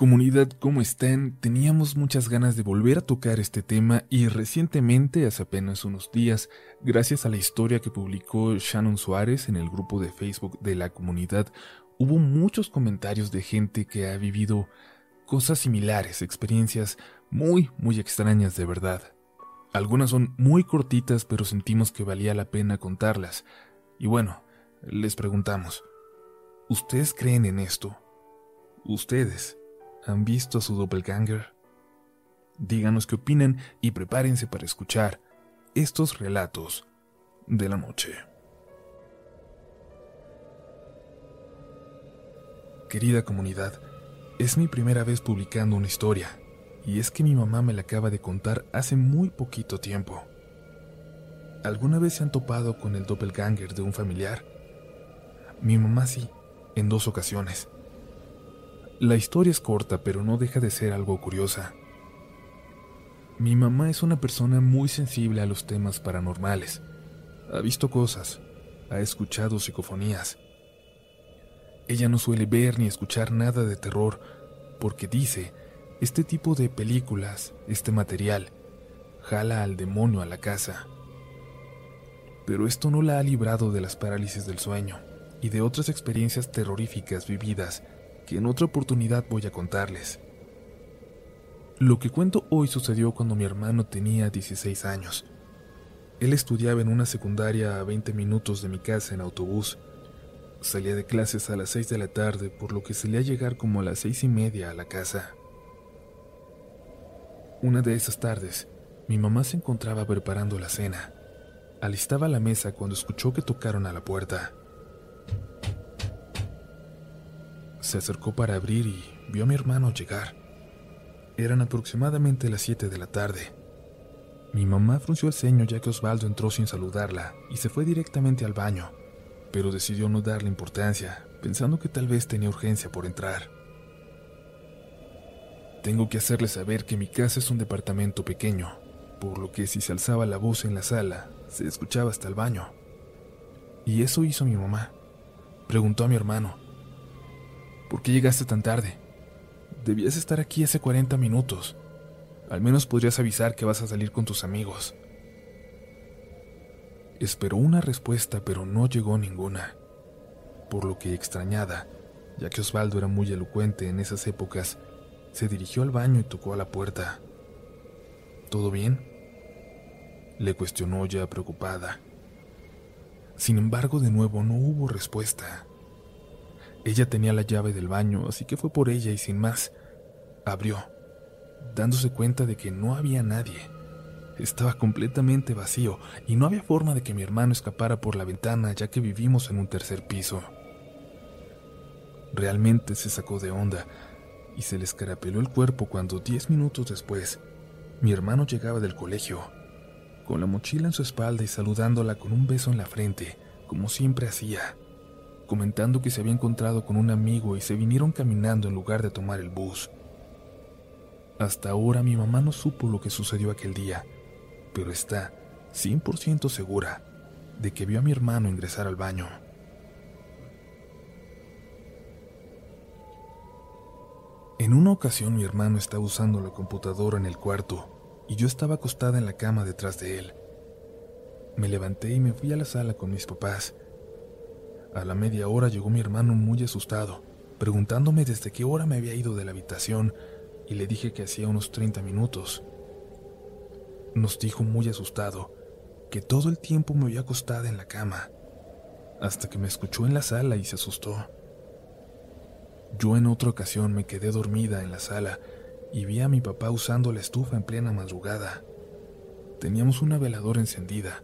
Comunidad, ¿cómo están? Teníamos muchas ganas de volver a tocar este tema y recientemente, hace apenas unos días, gracias a la historia que publicó Shannon Suárez en el grupo de Facebook de la comunidad, hubo muchos comentarios de gente que ha vivido cosas similares, experiencias muy, muy extrañas de verdad. Algunas son muy cortitas, pero sentimos que valía la pena contarlas. Y bueno, les preguntamos, ¿ustedes creen en esto? ¿Ustedes? ¿Han visto a su doppelganger? Díganos qué opinan y prepárense para escuchar estos relatos de la noche. Querida comunidad, es mi primera vez publicando una historia, y es que mi mamá me la acaba de contar hace muy poquito tiempo. ¿Alguna vez se han topado con el doppelganger de un familiar? Mi mamá sí, en dos ocasiones. La historia es corta, pero no deja de ser algo curiosa. Mi mamá es una persona muy sensible a los temas paranormales. Ha visto cosas, ha escuchado psicofonías. Ella no suele ver ni escuchar nada de terror porque dice, este tipo de películas, este material, jala al demonio a la casa. Pero esto no la ha librado de las parálisis del sueño y de otras experiencias terroríficas vividas que en otra oportunidad voy a contarles. Lo que cuento hoy sucedió cuando mi hermano tenía 16 años. Él estudiaba en una secundaria a 20 minutos de mi casa en autobús. Salía de clases a las 6 de la tarde, por lo que solía llegar como a las seis y media a la casa. Una de esas tardes, mi mamá se encontraba preparando la cena. Alistaba la mesa cuando escuchó que tocaron a la puerta. Se acercó para abrir y vio a mi hermano llegar. Eran aproximadamente las 7 de la tarde. Mi mamá frunció el ceño ya que Osvaldo entró sin saludarla y se fue directamente al baño, pero decidió no darle importancia, pensando que tal vez tenía urgencia por entrar. Tengo que hacerle saber que mi casa es un departamento pequeño, por lo que si se alzaba la voz en la sala, se escuchaba hasta el baño. Y eso hizo mi mamá. Preguntó a mi hermano, ¿Por qué llegaste tan tarde? Debías estar aquí hace 40 minutos. Al menos podrías avisar que vas a salir con tus amigos. Esperó una respuesta, pero no llegó ninguna. Por lo que, extrañada, ya que Osvaldo era muy elocuente en esas épocas, se dirigió al baño y tocó a la puerta. ¿Todo bien? Le cuestionó ya preocupada. Sin embargo, de nuevo no hubo respuesta. Ella tenía la llave del baño, así que fue por ella y sin más, abrió, dándose cuenta de que no había nadie. Estaba completamente vacío y no había forma de que mi hermano escapara por la ventana ya que vivimos en un tercer piso. Realmente se sacó de onda y se le escarapeló el cuerpo cuando diez minutos después mi hermano llegaba del colegio, con la mochila en su espalda y saludándola con un beso en la frente, como siempre hacía comentando que se había encontrado con un amigo y se vinieron caminando en lugar de tomar el bus. Hasta ahora mi mamá no supo lo que sucedió aquel día, pero está 100% segura de que vio a mi hermano ingresar al baño. En una ocasión mi hermano estaba usando la computadora en el cuarto y yo estaba acostada en la cama detrás de él. Me levanté y me fui a la sala con mis papás. A la media hora llegó mi hermano muy asustado, preguntándome desde qué hora me había ido de la habitación y le dije que hacía unos 30 minutos. Nos dijo muy asustado que todo el tiempo me había acostada en la cama, hasta que me escuchó en la sala y se asustó. Yo en otra ocasión me quedé dormida en la sala y vi a mi papá usando la estufa en plena madrugada. Teníamos una veladora encendida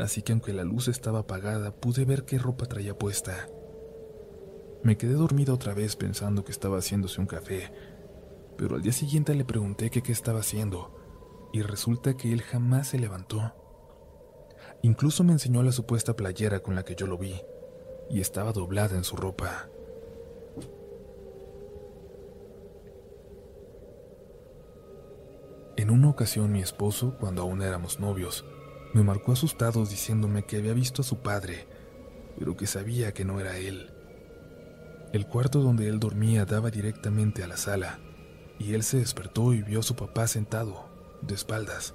así que aunque la luz estaba apagada, pude ver qué ropa traía puesta. Me quedé dormida otra vez pensando que estaba haciéndose un café, pero al día siguiente le pregunté qué estaba haciendo, y resulta que él jamás se levantó. Incluso me enseñó la supuesta playera con la que yo lo vi, y estaba doblada en su ropa. En una ocasión mi esposo, cuando aún éramos novios, me marcó asustado diciéndome que había visto a su padre, pero que sabía que no era él. El cuarto donde él dormía daba directamente a la sala, y él se despertó y vio a su papá sentado, de espaldas,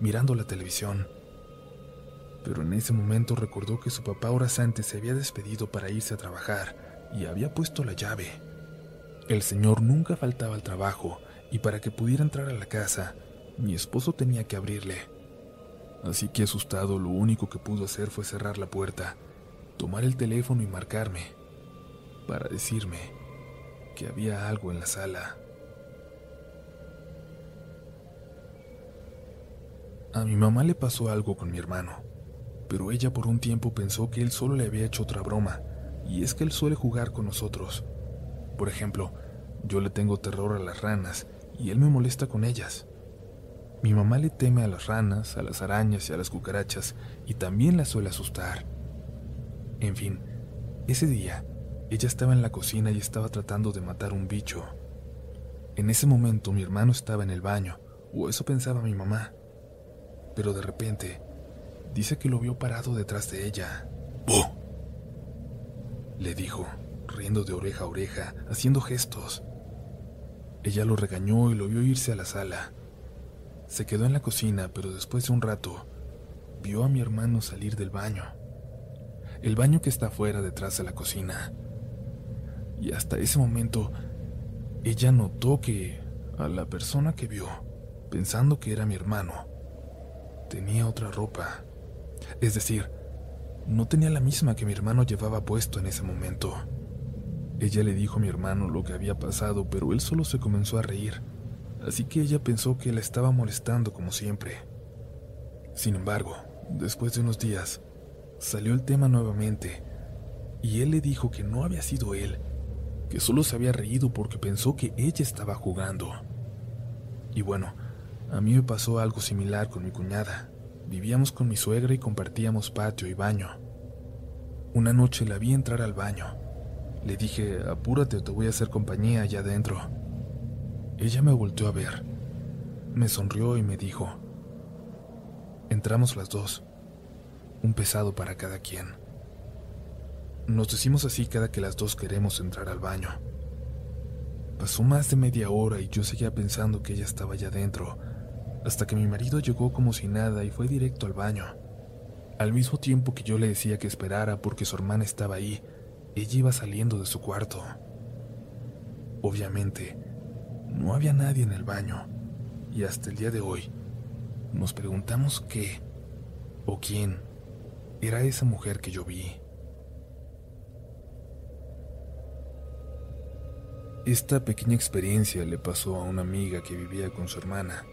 mirando la televisión. Pero en ese momento recordó que su papá horas antes se había despedido para irse a trabajar y había puesto la llave. El señor nunca faltaba al trabajo y para que pudiera entrar a la casa, mi esposo tenía que abrirle. Así que asustado lo único que pudo hacer fue cerrar la puerta, tomar el teléfono y marcarme, para decirme que había algo en la sala. A mi mamá le pasó algo con mi hermano, pero ella por un tiempo pensó que él solo le había hecho otra broma, y es que él suele jugar con nosotros. Por ejemplo, yo le tengo terror a las ranas y él me molesta con ellas. Mi mamá le teme a las ranas, a las arañas y a las cucarachas y también la suele asustar. En fin, ese día ella estaba en la cocina y estaba tratando de matar un bicho. En ese momento mi hermano estaba en el baño, o eso pensaba mi mamá. Pero de repente, dice que lo vio parado detrás de ella. ¡Bú! Le dijo, riendo de oreja a oreja, haciendo gestos. Ella lo regañó y lo vio irse a la sala. Se quedó en la cocina, pero después de un rato, vio a mi hermano salir del baño. El baño que está afuera detrás de la cocina. Y hasta ese momento, ella notó que a la persona que vio, pensando que era mi hermano, tenía otra ropa. Es decir, no tenía la misma que mi hermano llevaba puesto en ese momento. Ella le dijo a mi hermano lo que había pasado, pero él solo se comenzó a reír, así que ella pensó que la estaba molestando como siempre. Sin embargo, después de unos días, salió el tema nuevamente, y él le dijo que no había sido él, que solo se había reído porque pensó que ella estaba jugando. Y bueno, a mí me pasó algo similar con mi cuñada. Vivíamos con mi suegra y compartíamos patio y baño. Una noche la vi entrar al baño le dije, apúrate, te voy a hacer compañía allá adentro. Ella me volteó a ver, me sonrió y me dijo, entramos las dos, un pesado para cada quien. Nos decimos así cada que las dos queremos entrar al baño. Pasó más de media hora y yo seguía pensando que ella estaba allá adentro, hasta que mi marido llegó como si nada y fue directo al baño. Al mismo tiempo que yo le decía que esperara porque su hermana estaba ahí, ella iba saliendo de su cuarto. Obviamente, no había nadie en el baño, y hasta el día de hoy nos preguntamos qué o quién era esa mujer que yo vi. Esta pequeña experiencia le pasó a una amiga que vivía con su hermana,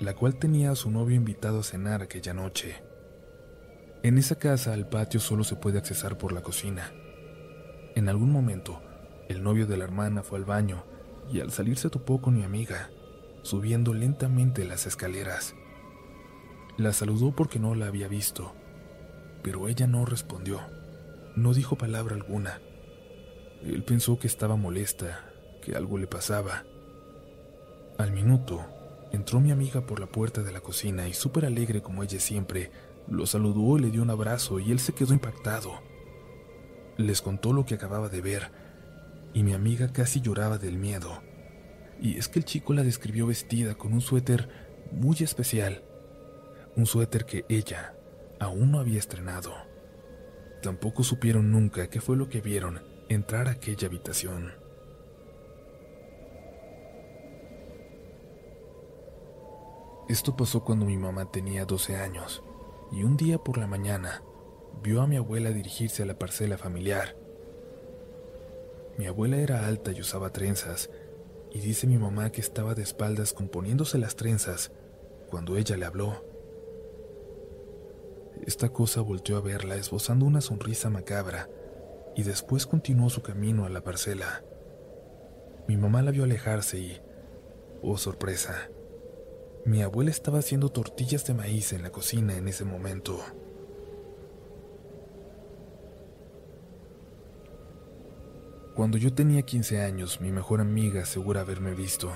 la cual tenía a su novio invitado a cenar aquella noche. En esa casa al patio solo se puede accesar por la cocina, en algún momento, el novio de la hermana fue al baño y al salir se topó con mi amiga, subiendo lentamente las escaleras. La saludó porque no la había visto, pero ella no respondió, no dijo palabra alguna. Él pensó que estaba molesta, que algo le pasaba. Al minuto, entró mi amiga por la puerta de la cocina y súper alegre como ella siempre, lo saludó y le dio un abrazo y él se quedó impactado. Les contó lo que acababa de ver, y mi amiga casi lloraba del miedo. Y es que el chico la describió vestida con un suéter muy especial, un suéter que ella aún no había estrenado. Tampoco supieron nunca qué fue lo que vieron entrar a aquella habitación. Esto pasó cuando mi mamá tenía 12 años, y un día por la mañana vio a mi abuela dirigirse a la parcela familiar. Mi abuela era alta y usaba trenzas, y dice mi mamá que estaba de espaldas componiéndose las trenzas cuando ella le habló. Esta cosa volteó a verla esbozando una sonrisa macabra y después continuó su camino a la parcela. Mi mamá la vio alejarse y, oh sorpresa, mi abuela estaba haciendo tortillas de maíz en la cocina en ese momento. Cuando yo tenía 15 años, mi mejor amiga asegura haberme visto.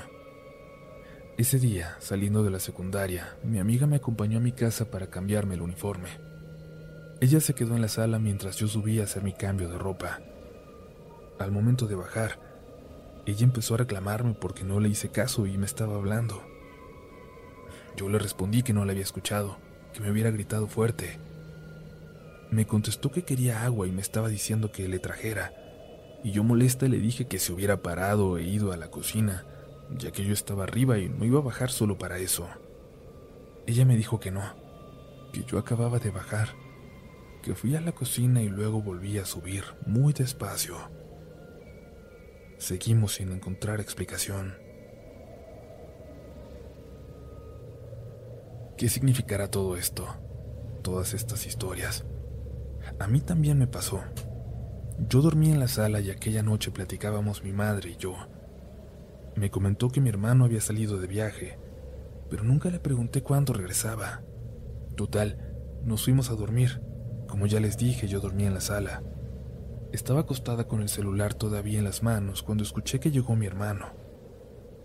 Ese día, saliendo de la secundaria, mi amiga me acompañó a mi casa para cambiarme el uniforme. Ella se quedó en la sala mientras yo subía a hacer mi cambio de ropa. Al momento de bajar, ella empezó a reclamarme porque no le hice caso y me estaba hablando. Yo le respondí que no la había escuchado, que me hubiera gritado fuerte. Me contestó que quería agua y me estaba diciendo que le trajera, y yo molesta le dije que se hubiera parado e ido a la cocina, ya que yo estaba arriba y no iba a bajar solo para eso. Ella me dijo que no, que yo acababa de bajar, que fui a la cocina y luego volví a subir muy despacio. Seguimos sin encontrar explicación. ¿Qué significará todo esto? Todas estas historias. A mí también me pasó. Yo dormí en la sala y aquella noche platicábamos mi madre y yo. Me comentó que mi hermano había salido de viaje, pero nunca le pregunté cuándo regresaba. Total, nos fuimos a dormir. Como ya les dije, yo dormía en la sala. Estaba acostada con el celular todavía en las manos cuando escuché que llegó mi hermano.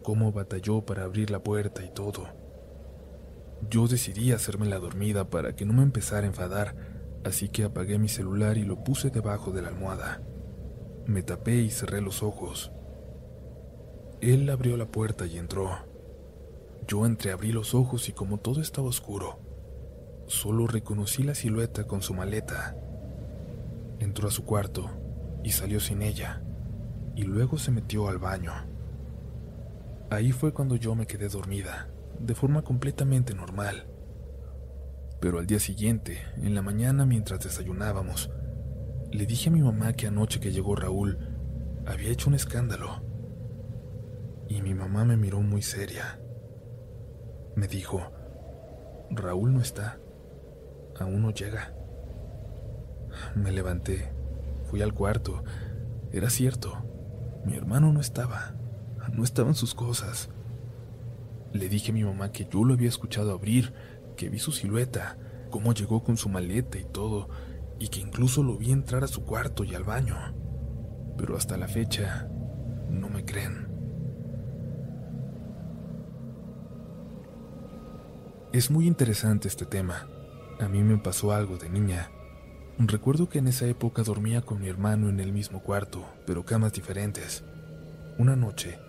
Cómo batalló para abrir la puerta y todo. Yo decidí hacerme la dormida para que no me empezara a enfadar, así que apagué mi celular y lo puse debajo de la almohada. Me tapé y cerré los ojos. Él abrió la puerta y entró. Yo entreabrí los ojos y como todo estaba oscuro, solo reconocí la silueta con su maleta entró a su cuarto y salió sin ella, y luego se metió al baño. Ahí fue cuando yo me quedé dormida, de forma completamente normal. Pero al día siguiente, en la mañana mientras desayunábamos, le dije a mi mamá que anoche que llegó Raúl había hecho un escándalo. Y mi mamá me miró muy seria. Me dijo, Raúl no está, aún no llega. Me levanté, fui al cuarto. Era cierto, mi hermano no estaba, no estaban sus cosas. Le dije a mi mamá que yo lo había escuchado abrir, que vi su silueta, cómo llegó con su maleta y todo, y que incluso lo vi entrar a su cuarto y al baño. Pero hasta la fecha, no me creen. Es muy interesante este tema. A mí me pasó algo de niña. Recuerdo que en esa época dormía con mi hermano en el mismo cuarto, pero camas diferentes. Una noche,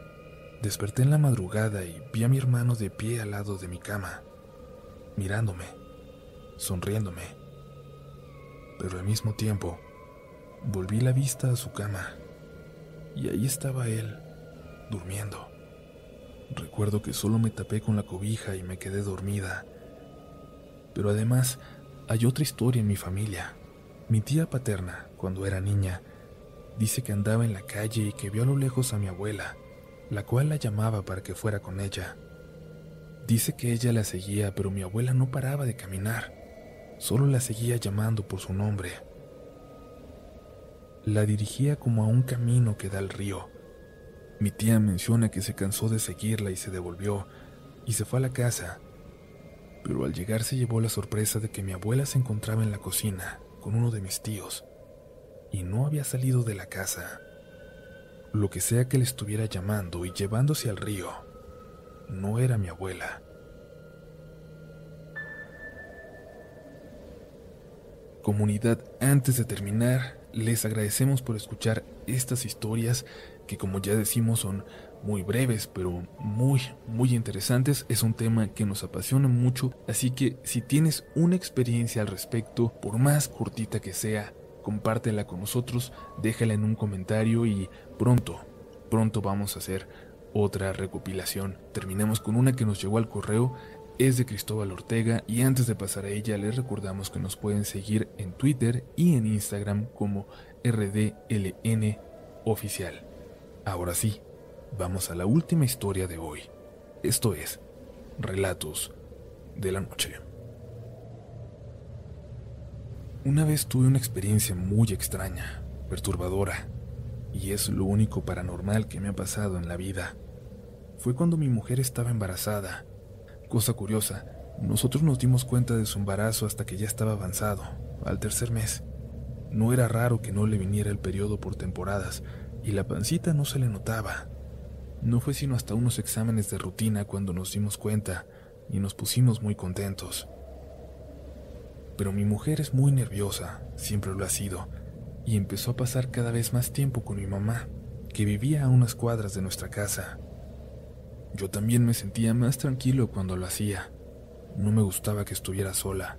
desperté en la madrugada y vi a mi hermano de pie al lado de mi cama, mirándome, sonriéndome. Pero al mismo tiempo, volví la vista a su cama y ahí estaba él, durmiendo. Recuerdo que solo me tapé con la cobija y me quedé dormida. Pero además, hay otra historia en mi familia. Mi tía paterna, cuando era niña, dice que andaba en la calle y que vio a lo lejos a mi abuela, la cual la llamaba para que fuera con ella. Dice que ella la seguía, pero mi abuela no paraba de caminar, solo la seguía llamando por su nombre. La dirigía como a un camino que da al río. Mi tía menciona que se cansó de seguirla y se devolvió, y se fue a la casa, pero al llegar se llevó la sorpresa de que mi abuela se encontraba en la cocina, con uno de mis tíos y no había salido de la casa. Lo que sea que le estuviera llamando y llevándose al río, no era mi abuela. Comunidad, antes de terminar, les agradecemos por escuchar estas historias que como ya decimos son muy breves, pero muy, muy interesantes. Es un tema que nos apasiona mucho, así que si tienes una experiencia al respecto, por más cortita que sea, compártela con nosotros, déjala en un comentario y pronto, pronto vamos a hacer otra recopilación. Terminamos con una que nos llegó al correo, es de Cristóbal Ortega y antes de pasar a ella les recordamos que nos pueden seguir en Twitter y en Instagram como RDLN oficial. Ahora sí, vamos a la última historia de hoy. Esto es Relatos de la Noche. Una vez tuve una experiencia muy extraña, perturbadora, y es lo único paranormal que me ha pasado en la vida. Fue cuando mi mujer estaba embarazada. Cosa curiosa, nosotros nos dimos cuenta de su embarazo hasta que ya estaba avanzado, al tercer mes. No era raro que no le viniera el periodo por temporadas, y la pancita no se le notaba. No fue sino hasta unos exámenes de rutina cuando nos dimos cuenta y nos pusimos muy contentos. Pero mi mujer es muy nerviosa, siempre lo ha sido, y empezó a pasar cada vez más tiempo con mi mamá, que vivía a unas cuadras de nuestra casa. Yo también me sentía más tranquilo cuando lo hacía. No me gustaba que estuviera sola.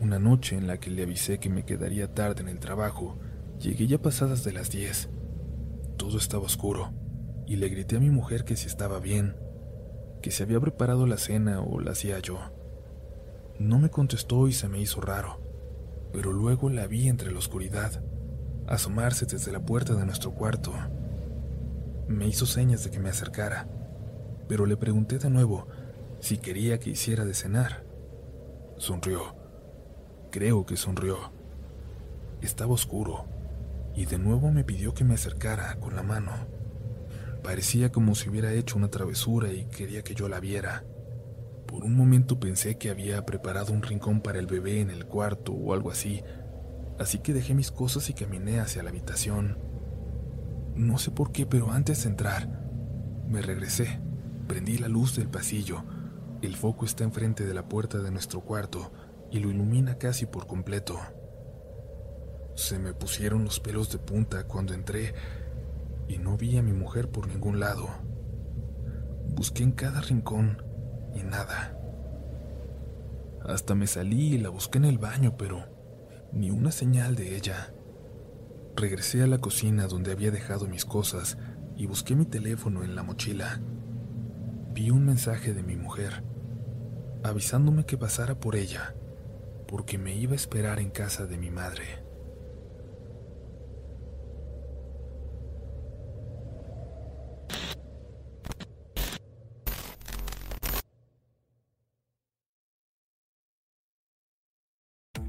Una noche en la que le avisé que me quedaría tarde en el trabajo, llegué ya pasadas de las 10. Todo estaba oscuro y le grité a mi mujer que si estaba bien, que se había preparado la cena o la hacía yo. No me contestó y se me hizo raro, pero luego la vi entre la oscuridad, asomarse desde la puerta de nuestro cuarto. Me hizo señas de que me acercara, pero le pregunté de nuevo si quería que hiciera de cenar. Sonrió. Creo que sonrió. Estaba oscuro y de nuevo me pidió que me acercara con la mano. Parecía como si hubiera hecho una travesura y quería que yo la viera. Por un momento pensé que había preparado un rincón para el bebé en el cuarto o algo así, así que dejé mis cosas y caminé hacia la habitación. No sé por qué, pero antes de entrar, me regresé, prendí la luz del pasillo. El foco está enfrente de la puerta de nuestro cuarto y lo ilumina casi por completo. Se me pusieron los pelos de punta cuando entré y no vi a mi mujer por ningún lado. Busqué en cada rincón y nada. Hasta me salí y la busqué en el baño, pero ni una señal de ella. Regresé a la cocina donde había dejado mis cosas y busqué mi teléfono en la mochila. Vi un mensaje de mi mujer, avisándome que pasara por ella, porque me iba a esperar en casa de mi madre.